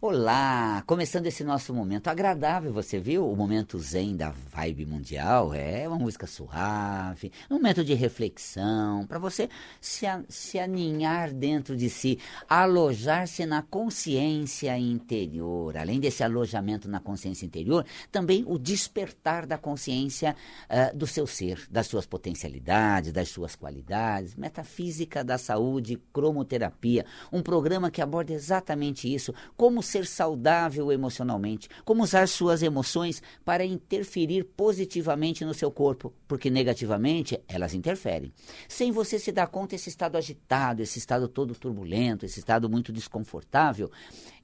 Olá, começando esse nosso momento agradável, você viu? O momento zen da vibe mundial é uma música suave, um momento de reflexão, para você se, se aninhar dentro de si, alojar-se na consciência interior. Além desse alojamento na consciência interior, também o despertar da consciência uh, do seu ser, das suas potencialidades, das suas qualidades, metafísica da saúde, cromoterapia, um programa que aborda exatamente isso, como ser saudável emocionalmente, como usar suas emoções para interferir positivamente no seu corpo, porque negativamente elas interferem. Sem você se dar conta, esse estado agitado, esse estado todo turbulento, esse estado muito desconfortável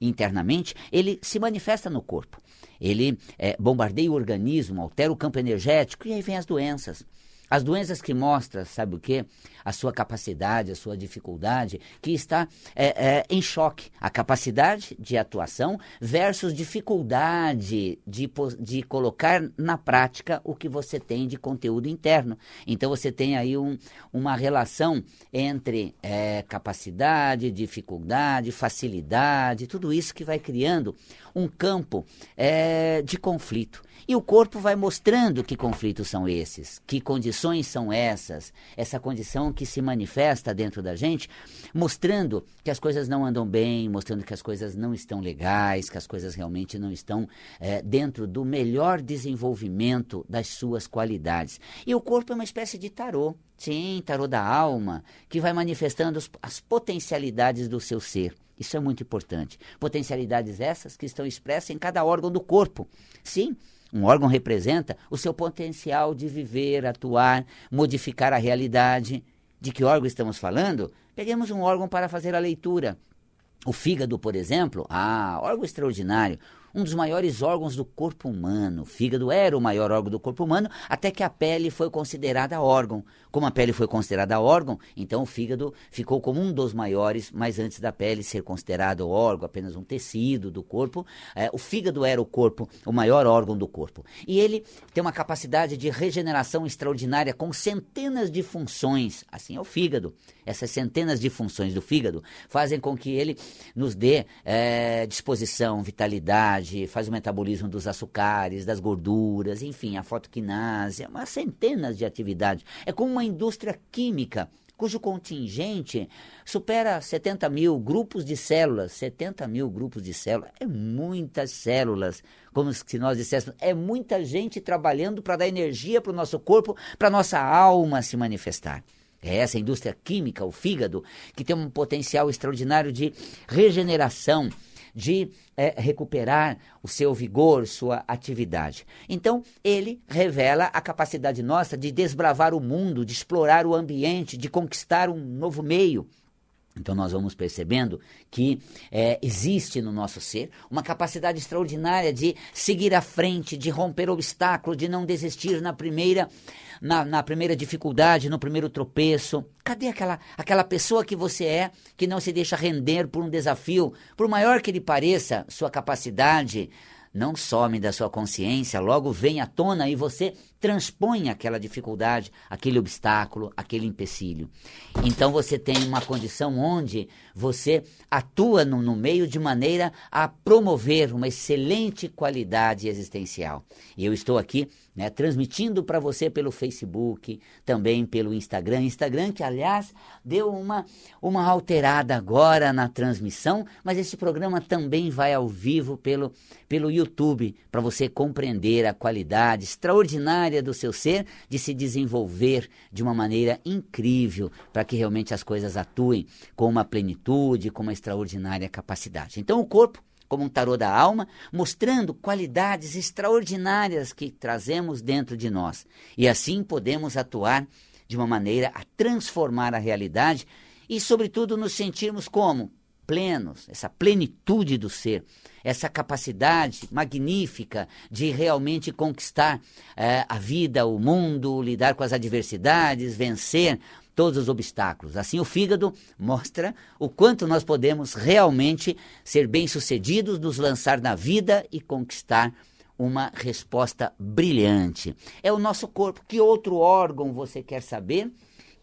internamente, ele se manifesta no corpo. Ele é, bombardeia o organismo, altera o campo energético e aí vem as doenças. As doenças que mostram, sabe o quê? A sua capacidade, a sua dificuldade, que está é, é, em choque. A capacidade de atuação versus dificuldade de, de colocar na prática o que você tem de conteúdo interno. Então você tem aí um, uma relação entre é, capacidade, dificuldade, facilidade, tudo isso que vai criando um campo é, de conflito. E o corpo vai mostrando que conflitos são esses, que condições são essas, essa condição que se manifesta dentro da gente, mostrando que as coisas não andam bem, mostrando que as coisas não estão legais, que as coisas realmente não estão é, dentro do melhor desenvolvimento das suas qualidades. E o corpo é uma espécie de tarô. Sim, tarô da alma, que vai manifestando as potencialidades do seu ser. Isso é muito importante. Potencialidades essas que estão expressas em cada órgão do corpo. Sim, um órgão representa o seu potencial de viver, atuar, modificar a realidade. De que órgão estamos falando? Peguemos um órgão para fazer a leitura. O fígado, por exemplo, ah, órgão extraordinário um dos maiores órgãos do corpo humano. O fígado era o maior órgão do corpo humano, até que a pele foi considerada órgão. Como a pele foi considerada órgão, então o fígado ficou como um dos maiores, mas antes da pele ser considerado órgão, apenas um tecido do corpo, é, o fígado era o corpo, o maior órgão do corpo. E ele tem uma capacidade de regeneração extraordinária com centenas de funções. Assim é o fígado. Essas centenas de funções do fígado fazem com que ele nos dê é, disposição, vitalidade, faz o metabolismo dos açúcares, das gorduras, enfim, a fotoquinase, umas centenas de atividades. É como uma indústria química cujo contingente supera 70 mil grupos de células. 70 mil grupos de células é muitas células, como se nós disséssemos, é muita gente trabalhando para dar energia para o nosso corpo, para a nossa alma se manifestar. É essa indústria química, o fígado, que tem um potencial extraordinário de regeneração, de é, recuperar o seu vigor, sua atividade. Então, ele revela a capacidade nossa de desbravar o mundo, de explorar o ambiente, de conquistar um novo meio. Então, nós vamos percebendo que é, existe no nosso ser uma capacidade extraordinária de seguir à frente, de romper obstáculos, de não desistir na primeira, na, na primeira dificuldade, no primeiro tropeço. Cadê aquela, aquela pessoa que você é, que não se deixa render por um desafio, por maior que ele pareça, sua capacidade não some da sua consciência, logo vem à tona e você transpõe aquela dificuldade, aquele obstáculo, aquele empecilho. Então você tem uma condição onde você atua no, no meio de maneira a promover uma excelente qualidade existencial. E eu estou aqui né, transmitindo para você pelo Facebook, também pelo Instagram. Instagram que, aliás, deu uma, uma alterada agora na transmissão, mas esse programa também vai ao vivo pelo, pelo YouTube, para você compreender a qualidade extraordinária área do seu ser de se desenvolver de uma maneira incrível para que realmente as coisas atuem com uma plenitude, com uma extraordinária capacidade. Então, o corpo como um tarô da alma, mostrando qualidades extraordinárias que trazemos dentro de nós. E assim podemos atuar de uma maneira a transformar a realidade e, sobretudo, nos sentirmos como plenos, essa plenitude do ser, essa capacidade magnífica de realmente conquistar é, a vida, o mundo, lidar com as adversidades, vencer todos os obstáculos. Assim, o fígado mostra o quanto nós podemos realmente ser bem-sucedidos, nos lançar na vida e conquistar uma resposta brilhante. É o nosso corpo. Que outro órgão você quer saber?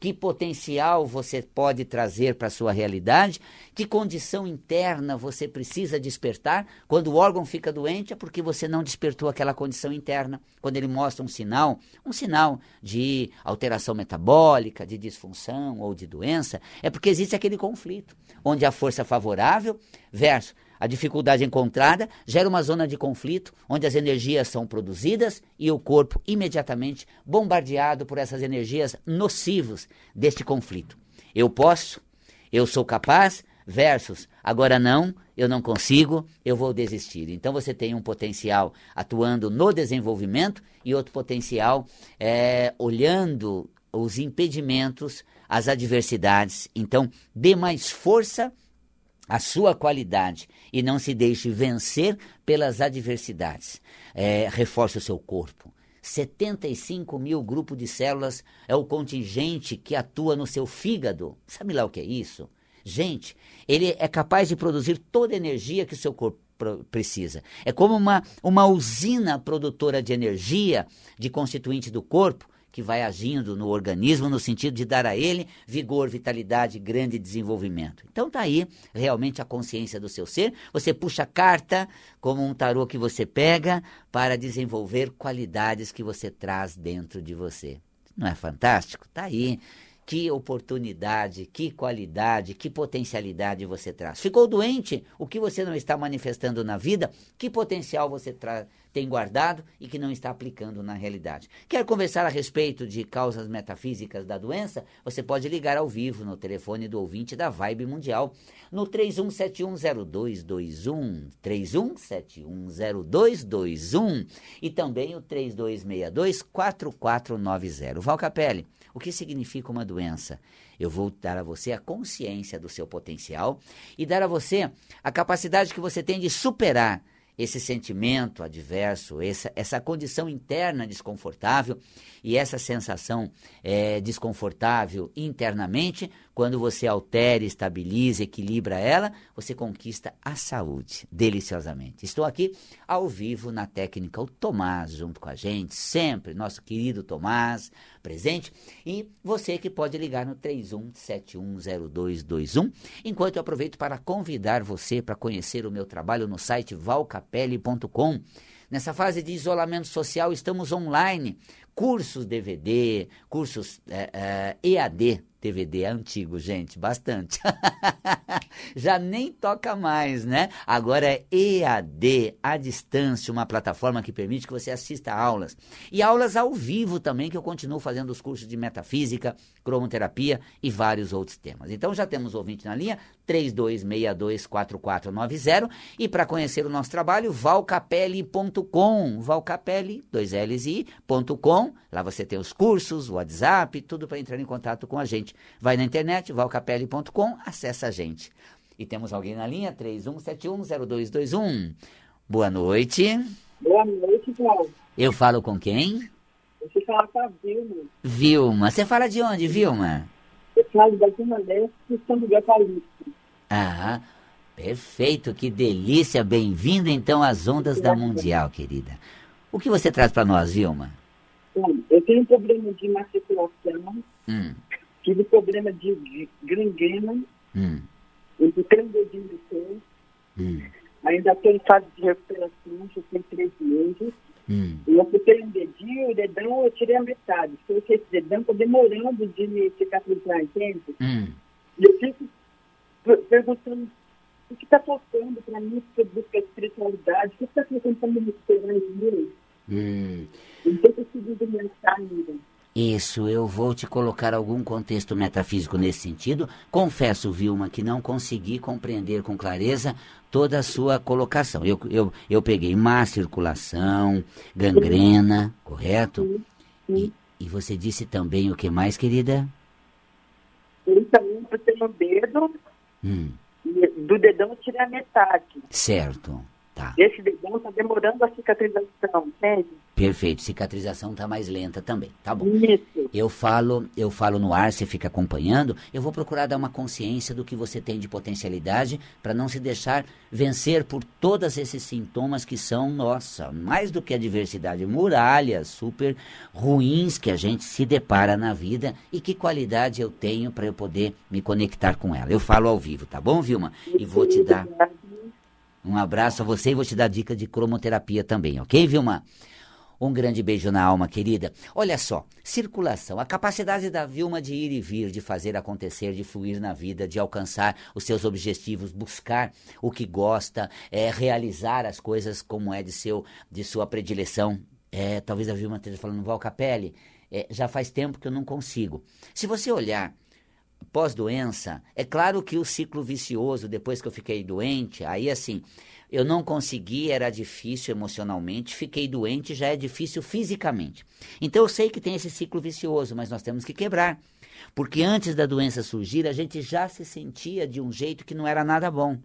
Que potencial você pode trazer para a sua realidade, que condição interna você precisa despertar. Quando o órgão fica doente é porque você não despertou aquela condição interna. Quando ele mostra um sinal, um sinal de alteração metabólica, de disfunção ou de doença, é porque existe aquele conflito, onde a força favorável versus a dificuldade encontrada gera uma zona de conflito onde as energias são produzidas e o corpo imediatamente bombardeado por essas energias nocivos deste conflito. Eu posso, eu sou capaz, versus agora não, eu não consigo, eu vou desistir. Então você tem um potencial atuando no desenvolvimento e outro potencial é, olhando os impedimentos, as adversidades. Então dê mais força a sua qualidade e não se deixe vencer pelas adversidades. É, reforce o seu corpo. 75 mil grupos de células é o contingente que atua no seu fígado. Sabe lá o que é isso? Gente, ele é capaz de produzir toda a energia que o seu corpo precisa. É como uma, uma usina produtora de energia, de constituinte do corpo, que vai agindo no organismo no sentido de dar a ele vigor, vitalidade, grande desenvolvimento. Então tá aí realmente a consciência do seu ser. Você puxa a carta como um tarô que você pega para desenvolver qualidades que você traz dentro de você. Não é fantástico? Tá aí. Que oportunidade, que qualidade, que potencialidade você traz. Ficou doente? O que você não está manifestando na vida? Que potencial você traz? Tem guardado e que não está aplicando na realidade. Quer conversar a respeito de causas metafísicas da doença? Você pode ligar ao vivo no telefone do ouvinte da Vibe Mundial no 31710221, 31710221 e também o 32624490. Val Capelli, o que significa uma doença? Eu vou dar a você a consciência do seu potencial e dar a você a capacidade que você tem de superar esse sentimento adverso, essa, essa condição interna desconfortável e essa sensação é, desconfortável internamente, quando você altera, estabiliza, equilibra ela, você conquista a saúde deliciosamente. Estou aqui ao vivo na técnica, o Tomás junto com a gente, sempre, nosso querido Tomás presente, e você que pode ligar no 31710221, enquanto eu aproveito para convidar você para conhecer o meu trabalho no site valcapelli.com. Nessa fase de isolamento social, estamos online cursos DVD, cursos é, é, EAD, DVD é antigo, gente, bastante. Já nem toca mais, né? Agora é EAD, à distância, uma plataforma que permite que você assista aulas. E aulas ao vivo também, que eu continuo fazendo os cursos de metafísica, cromoterapia e vários outros temas. Então já temos ouvinte na linha, 32624490 e para conhecer o nosso trabalho, valcapelli.com, valcapelli, dois L's e .com. Lá você tem os cursos, o WhatsApp, tudo para entrar em contato com a gente. Vai na internet, valcapelli.com, acessa a gente. E temos alguém na linha, 31710221. Boa noite. Boa noite, João. Eu falo com quem? Você fala com a Vilma. Vilma. Você fala de onde, Vilma? Eu falo da Zona Leste, São Miguel Paulista. Ah, perfeito, que delícia. Bem-vindo então às ondas da Mundial, querida. O que você traz para nós, Vilma? Bom, eu tenho problema de má circulação, Hum, tive problema de, de gangrena, hum, um dedinho de pé, hum, ainda estou em fase de recuperação, já tem três meses. hum. E eu fiquei um dedinho, o dedão eu tirei a metade. Porque esse dedão está demorando de me cicatrizar, entende? hum. E eu fico per- perguntando o que está faltando para mim que eu busco a espiritualidade, o que está faltando para me recuperar em mim? Hum. Eu não estou conseguindo pensar ainda. Isso, eu vou te colocar algum contexto metafísico nesse sentido. Confesso, Vilma, que não consegui compreender com clareza toda a sua colocação. Eu, eu, eu peguei má circulação, gangrena, correto? E, e você disse também o que mais, querida? Eu tenho um dedo, Hum, do dedão a metade. certo. Tá. Esse dedão está demorando a cicatrização, entende? Perfeito. Cicatrização está mais lenta também. Tá bom. Isso. Eu falo, eu falo no ar, você fica acompanhando. Eu vou procurar dar uma consciência do que você tem de potencialidade para não se deixar vencer por todos esses sintomas que são, nossa, mais do que adversidade, muralhas super ruins que a gente se depara na vida e que qualidade eu tenho para eu poder me conectar com ela. Eu falo ao vivo, tá bom, Vilma? E vou te dar um abraço a você e vou te dar dica de cromoterapia também, ok, Vilma? Um grande beijo na alma, querida. Olha só, circulação, a capacidade da Vilma de ir e vir, de fazer acontecer, de fluir na vida, de alcançar os seus objetivos, buscar o que gosta, é, realizar as coisas como é de, seu, de sua predileção. É, talvez a Vilma esteja falando, Val Capelli, é, já faz tempo que eu não consigo. Se você olhar pós-doença, é claro que o ciclo vicioso, depois que eu fiquei doente, aí assim, eu não consegui, era difícil emocionalmente, fiquei doente, já é difícil fisicamente. Então eu sei que tem esse ciclo vicioso, mas nós temos que quebrar. Porque antes da doença surgir, a gente já se sentia de um jeito que não era nada bom.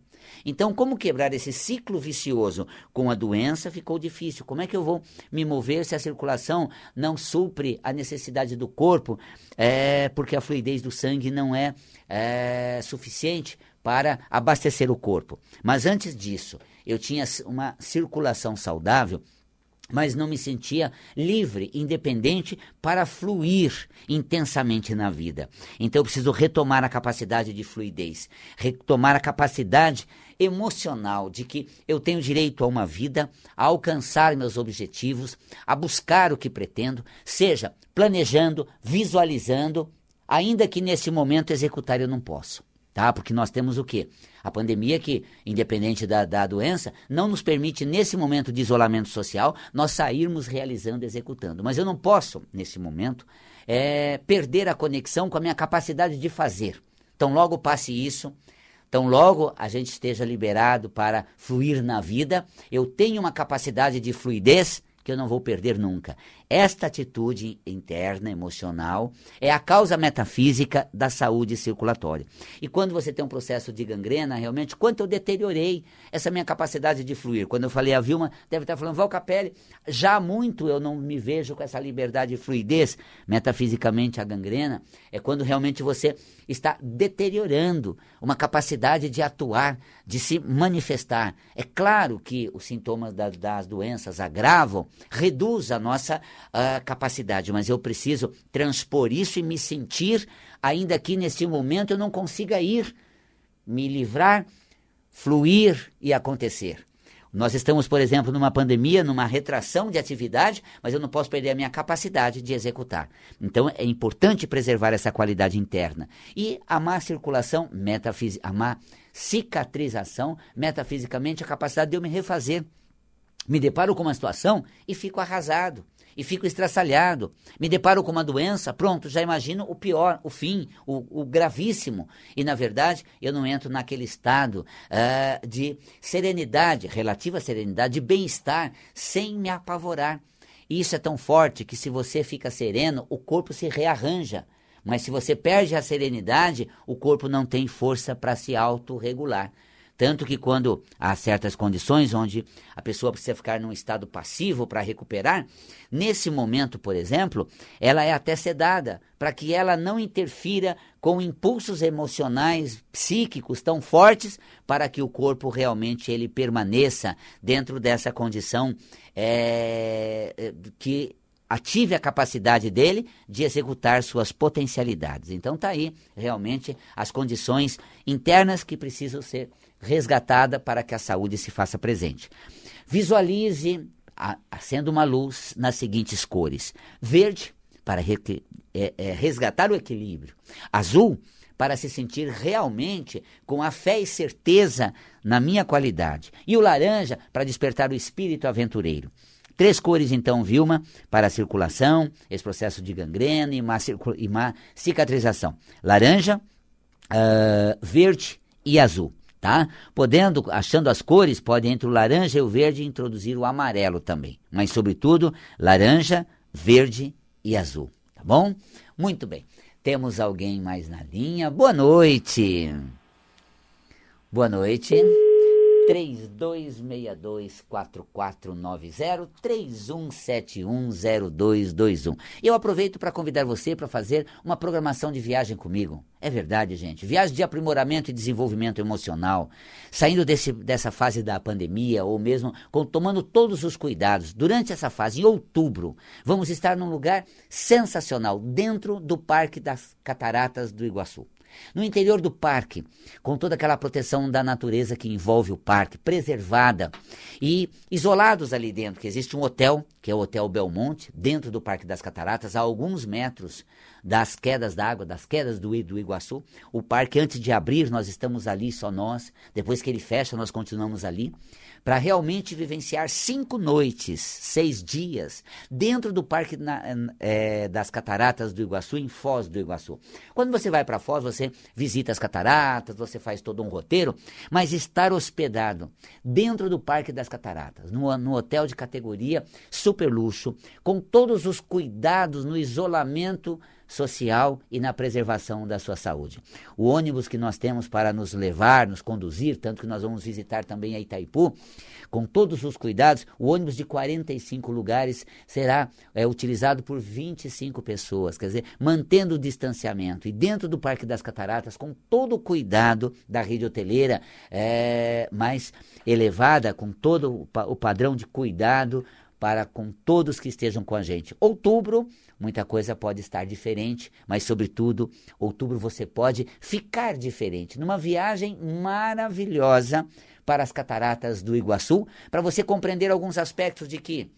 Então, como quebrar esse ciclo vicioso com a doença ficou difícil. Como é que eu vou me mover se a circulação não supre a necessidade do corpo, é, porque a fluidez do sangue não é, é suficiente para abastecer o corpo? Mas antes disso, eu tinha uma circulação saudável mas não me sentia livre, independente para fluir intensamente na vida. Então eu preciso retomar a capacidade de fluidez, retomar a capacidade emocional de que eu tenho direito a uma vida, a alcançar meus objetivos, a buscar o que pretendo, seja planejando, visualizando, ainda que nesse momento executar eu não posso tá? Porque nós temos o quê? A pandemia que, independente da, da doença, não nos permite, nesse momento de isolamento social, nós sairmos realizando, executando. Mas eu não posso, nesse momento, é, perder a conexão com a minha capacidade de fazer. Então, logo passe isso, então, logo a gente esteja liberado para fluir na vida, eu tenho uma capacidade de fluidez que eu não vou perder nunca. Esta atitude interna, emocional, é a causa metafísica da saúde circulatória. E quando você tem um processo de gangrena, realmente, quanto eu deteriorei essa minha capacidade de fluir. Quando eu falei a Vilma, deve estar falando, Val Capelli, já muito eu não me vejo com essa liberdade e fluidez. Metafisicamente, a gangrena é quando realmente você está deteriorando uma capacidade de atuar, de se manifestar. É claro que os sintomas da, das doenças agravam, reduz a nossa uh, capacidade, mas eu preciso transpor isso e me sentir, ainda que neste momento eu não consiga ir, me livrar, fluir e acontecer. Nós estamos, por exemplo, numa pandemia, numa retração de atividade, mas eu não posso perder a minha capacidade de executar. Então é importante preservar essa qualidade interna. E a má circulação, metafísica, a má cicatrização, metafisicamente, a capacidade de eu me refazer. Me deparo com uma situação e fico arrasado e fico estraçalhado. Me deparo com uma doença, pronto, já imagino o pior, o fim, o, o gravíssimo. E, na verdade, eu não entro naquele estado uh, de serenidade, relativa serenidade, de bem-estar, sem me apavorar. E isso é tão forte que, se você fica sereno, o corpo se rearranja. Mas se você perde a serenidade, o corpo não tem força para se autorregular. Tanto que quando há certas condições onde a pessoa precisa ficar num estado passivo para recuperar, nesse momento, por exemplo, ela é até sedada para que ela não interfira com impulsos emocionais, psíquicos tão fortes para que o corpo realmente ele permaneça dentro dessa condição é, que ative a capacidade dele de executar suas potencialidades. Então tá aí realmente as condições internas que precisam ser resgatada para que a saúde se faça presente. Visualize acenda uma luz nas seguintes cores: verde, para re, é, é, resgatar o equilíbrio, azul, para se sentir realmente com a fé e certeza na minha qualidade, e o laranja, para despertar o espírito aventureiro. Três cores, então, Vilma, para a circulação, esse processo de gangrena e má, e má cicatrização: laranja, uh, verde e azul tá? Podendo, achando as cores, pode entre o laranja e o verde introduzir o amarelo também. Mas, sobretudo, laranja, verde e azul, tá bom? Muito bem. Temos alguém mais na linha? Boa noite. Boa noite. 3262-4490, 31710221. E eu aproveito para convidar você para fazer uma programação de viagem comigo. É verdade, gente. Viagem de aprimoramento e desenvolvimento emocional, saindo desse, dessa fase da pandemia, ou mesmo com, tomando todos os cuidados. Durante essa fase, em outubro, vamos estar num lugar sensacional, dentro do Parque das Cataratas do Iguaçu no interior do parque, com toda aquela proteção da natureza que envolve o parque, preservada, e isolados ali dentro, que existe um hotel, que é o Hotel Belmonte, dentro do Parque das Cataratas, a alguns metros das quedas d'água, das quedas do, do Iguaçu. O parque, antes de abrir, nós estamos ali, só nós. Depois que ele fecha, nós continuamos ali para realmente vivenciar cinco noites, seis dias, dentro do Parque na, é, das Cataratas do Iguaçu, em Foz do Iguaçu. Quando você vai para Foz, você visita as cataratas, você faz todo um roteiro, mas estar hospedado dentro do Parque das Cataratas, no, no hotel de categoria super luxo, com todos os cuidados no isolamento social e na preservação da sua saúde. O ônibus que nós temos para nos levar, nos conduzir, tanto que nós vamos visitar também a Itaipu, com todos os cuidados, o ônibus de 45 lugares será é, utilizado por 25 pessoas, quer dizer, mantendo o distanciamento. E dentro do Parque das Cataratas, com todo o cuidado da rede hoteleira é, mais elevada, com todo o padrão de cuidado para com todos que estejam com a gente. Outubro, muita coisa pode estar diferente, mas sobretudo, outubro você pode ficar diferente numa viagem maravilhosa para as cataratas do Iguaçu, para você compreender alguns aspectos de que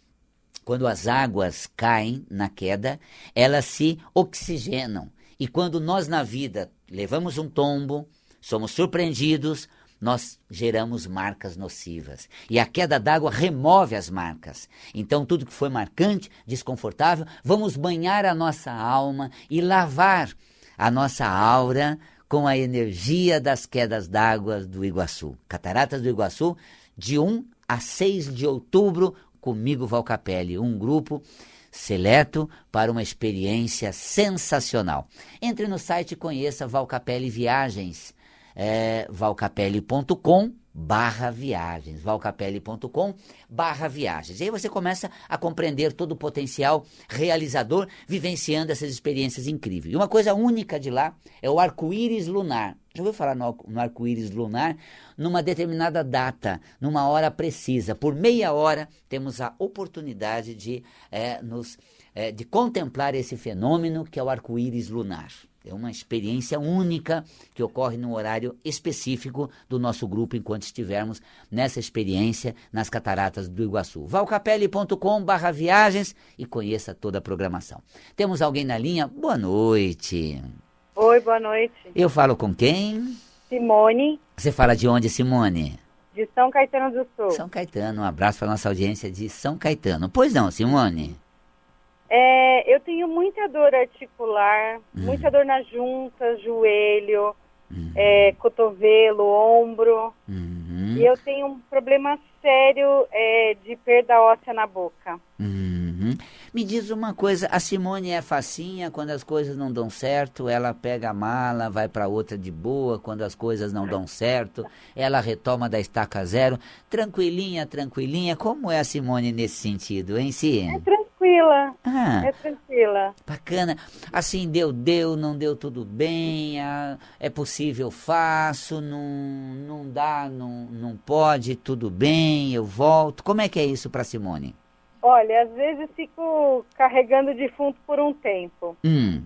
quando as águas caem na queda, elas se oxigenam. E quando nós na vida levamos um tombo, somos surpreendidos, nós geramos marcas nocivas. E a queda d'água remove as marcas. Então, tudo que foi marcante, desconfortável, vamos banhar a nossa alma e lavar a nossa aura com a energia das quedas d'água do Iguaçu. Cataratas do Iguaçu, de 1 a 6 de outubro, comigo Valcapelli, um grupo seleto para uma experiência sensacional. Entre no site e conheça Valcapelli Viagens é valcapelli.com barra viagens, valcapelli.com barra viagens. E aí você começa a compreender todo o potencial realizador vivenciando essas experiências incríveis. E uma coisa única de lá é o arco-íris lunar. Já ouviu falar no, no arco-íris lunar? Numa determinada data, numa hora precisa, por meia hora, temos a oportunidade de, é, nos, é, de contemplar esse fenômeno que é o arco-íris lunar. É uma experiência única que ocorre no horário específico do nosso grupo enquanto estivermos nessa experiência nas cataratas do Iguaçu. valcapelli.com barra viagens e conheça toda a programação. Temos alguém na linha? Boa noite. Oi, boa noite. Eu falo com quem? Simone. Você fala de onde, Simone? De São Caetano do Sul. São Caetano, um abraço para nossa audiência de São Caetano. Pois não, Simone? É, eu tenho muita dor articular, uhum. muita dor na junta, joelho, uhum. é, cotovelo, ombro. Uhum. E eu tenho um problema sério é, de perda óssea na boca. Uhum. Me diz uma coisa, a Simone é facinha quando as coisas não dão certo, ela pega a mala, vai para outra de boa, quando as coisas não dão certo, ela retoma da estaca zero. Tranquilinha, tranquilinha, como é a Simone nesse sentido, hein, Si? É tranquila. Ah, é tranquila. Bacana. Assim, deu, deu, não deu tudo bem, ah, é possível, faço, não, não dá, não, não pode, tudo bem, eu volto. Como é que é isso para Simone? Olha, às vezes fico carregando defunto por um tempo. Hum.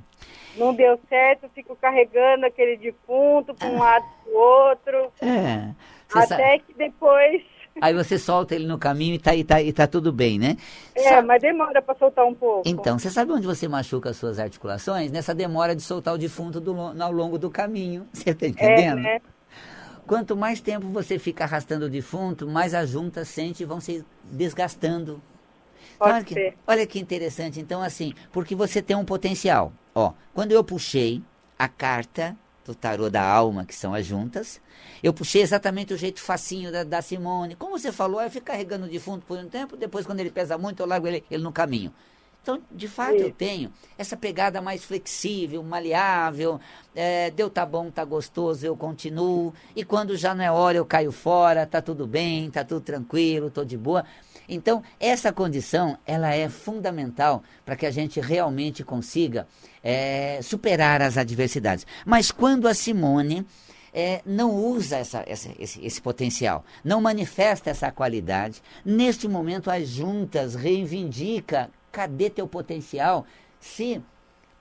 Não deu certo, fico carregando aquele defunto para um ah. lado para o outro. É. Até sabe... que depois Aí você solta ele no caminho e tá, e tá, e tá tudo bem, né? É, sabe... mas demora para soltar um pouco. Então, você sabe onde você machuca as suas articulações? Nessa demora de soltar o defunto do, ao longo do caminho. Você tá entendendo? É, né? Quanto mais tempo você fica arrastando o defunto, mais as juntas sente e vão se desgastando. Então, olha, que, olha que interessante. Então, assim, porque você tem um potencial. Ó, quando eu puxei a carta do tarô da alma, que são as juntas. Eu puxei exatamente o jeito facinho da, da Simone. Como você falou, eu fico carregando de fundo por um tempo, depois quando ele pesa muito, eu largo ele, ele no caminho. Então, de fato, eu tenho essa pegada mais flexível, maleável. É, deu tá bom, tá gostoso, eu continuo. E quando já não é hora, eu caio fora, tá tudo bem, tá tudo tranquilo, tô de boa. Então, essa condição, ela é fundamental para que a gente realmente consiga é, superar as adversidades. Mas quando a Simone é, não usa essa, essa, esse, esse, potencial, não manifesta essa qualidade. Neste momento, as juntas reivindica cadê teu potencial? Se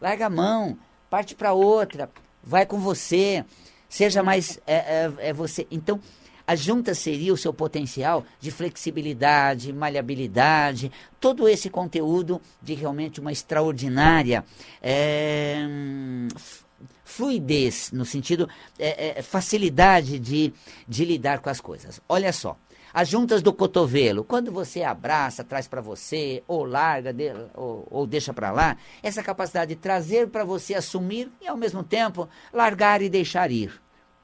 larga a mão, parte para outra, vai com você, seja mais é, é, é você. Então, a junta seria o seu potencial de flexibilidade, maleabilidade, todo esse conteúdo de realmente uma extraordinária é, fluidez, no sentido, é, é, facilidade de, de lidar com as coisas. Olha só, as juntas do cotovelo, quando você abraça, traz para você, ou larga, de, ou, ou deixa para lá, essa capacidade de trazer para você assumir e ao mesmo tempo largar e deixar ir.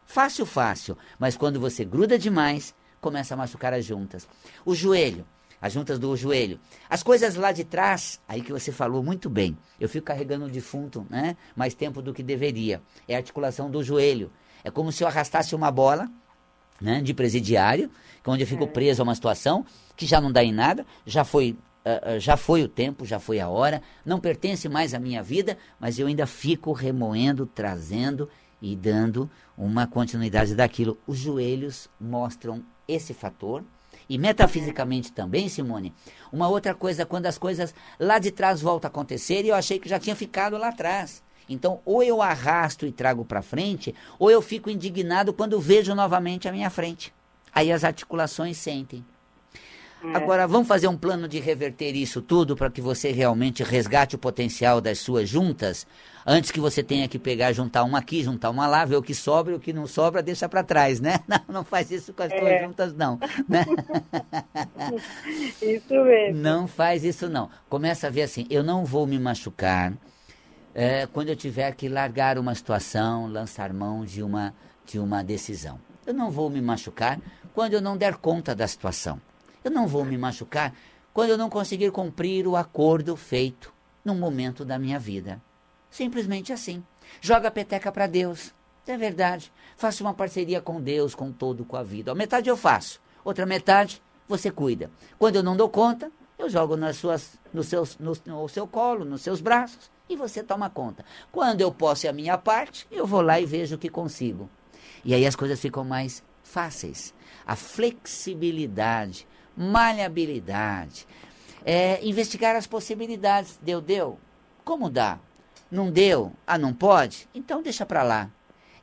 Fácil, fácil, mas quando você gruda demais, começa a machucar as juntas. O joelho, as juntas do joelho. As coisas lá de trás, aí que você falou muito bem. Eu fico carregando o defunto, né? Mais tempo do que deveria. É a articulação do joelho. É como se eu arrastasse uma bola, né, de presidiário, onde eu fico é. preso a uma situação que já não dá em nada, já foi Uh, já foi o tempo, já foi a hora, não pertence mais à minha vida, mas eu ainda fico remoendo, trazendo e dando uma continuidade daquilo. Os joelhos mostram esse fator, e metafisicamente também, Simone, uma outra coisa, quando as coisas lá de trás voltam a acontecer e eu achei que já tinha ficado lá atrás. Então, ou eu arrasto e trago para frente, ou eu fico indignado quando vejo novamente a minha frente. Aí as articulações sentem. É. Agora, vamos fazer um plano de reverter isso tudo para que você realmente resgate o potencial das suas juntas, antes que você tenha que pegar, juntar uma aqui, juntar uma lá, ver o que sobra e o que não sobra, deixa para trás, né? Não, não faz isso com as é. suas juntas, não. Né? Isso mesmo. Não faz isso, não. Começa a ver assim, eu não vou me machucar é, quando eu tiver que largar uma situação, lançar mão de uma, de uma decisão. Eu não vou me machucar quando eu não der conta da situação. Eu não vou me machucar quando eu não conseguir cumprir o acordo feito num momento da minha vida. Simples assim. Joga a peteca para Deus. É verdade. Faça uma parceria com Deus, com todo, com a vida. A metade eu faço, outra metade você cuida. Quando eu não dou conta, eu jogo nas suas, no, seus, no, no seu colo, nos seus braços e você toma conta. Quando eu posso a minha parte, eu vou lá e vejo o que consigo. E aí as coisas ficam mais fáceis. A flexibilidade, maleabilidade, é, investigar as possibilidades. Deu, deu? Como dá? Não deu? Ah, não pode? Então deixa para lá.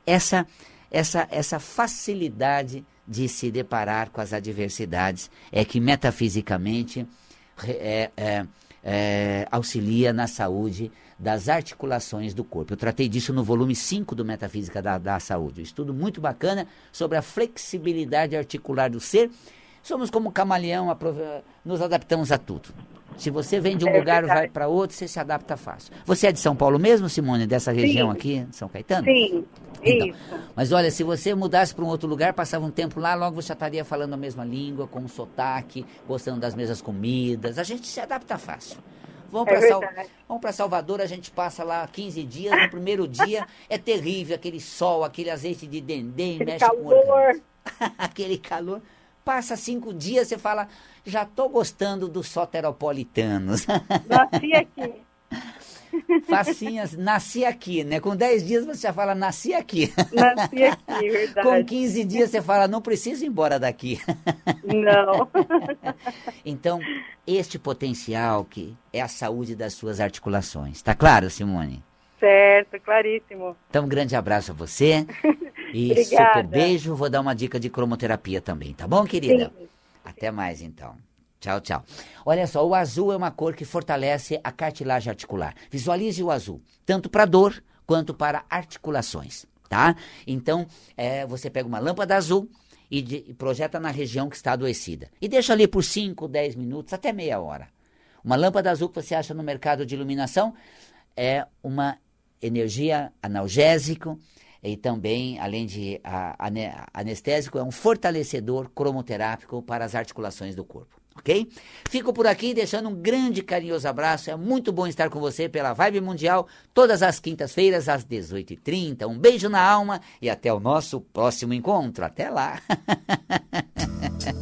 Essa, essa, essa facilidade de se deparar com as adversidades é que metafisicamente é, é, é, auxilia na saúde das articulações do corpo. Eu tratei disso no volume 5 do Metafísica da, da Saúde. Um estudo muito bacana sobre a flexibilidade articular do ser. Somos como camaleão, nos adaptamos a tudo. Se você vem de um é lugar e vai para outro, você se adapta fácil. Você é de São Paulo mesmo, Simone, dessa região Sim. aqui, São Caetano? Sim. Então, Isso. Mas olha, se você mudasse para um outro lugar, passava um tempo lá, logo você estaria falando a mesma língua, com um sotaque, gostando das mesmas comidas. A gente se adapta fácil. Vamos é para Sal... Salvador, a gente passa lá 15 dias. No primeiro dia é terrível, aquele sol, aquele azeite de dendê, aquele mexe calor. com aquele calor. Passa cinco dias, você fala, já estou gostando dos soteropolitanos. Nasci aqui. Facinhas, nasci aqui, né? Com 10 dias você já fala, nasci aqui. Nasci aqui, verdade. Com 15 dias você fala, não preciso ir embora daqui. Não. Então, este potencial que é a saúde das suas articulações. Tá claro, Simone? Certo, claríssimo. Então, um grande abraço a você. E Obrigada. super beijo. Vou dar uma dica de cromoterapia também, tá bom, querida? Sim. Até mais, então. Tchau, tchau. Olha só, o azul é uma cor que fortalece a cartilagem articular. Visualize o azul, tanto para dor quanto para articulações, tá? Então, é, você pega uma lâmpada azul e, de, e projeta na região que está adoecida. E deixa ali por 5, 10 minutos, até meia hora. Uma lâmpada azul que você acha no mercado de iluminação é uma energia analgésico e também, além de a, a, anestésico, é um fortalecedor cromoterápico para as articulações do corpo. ok? Fico por aqui deixando um grande carinhoso abraço. É muito bom estar com você pela Vibe Mundial, todas as quintas-feiras, às 18h30. Um beijo na alma e até o nosso próximo encontro. Até lá!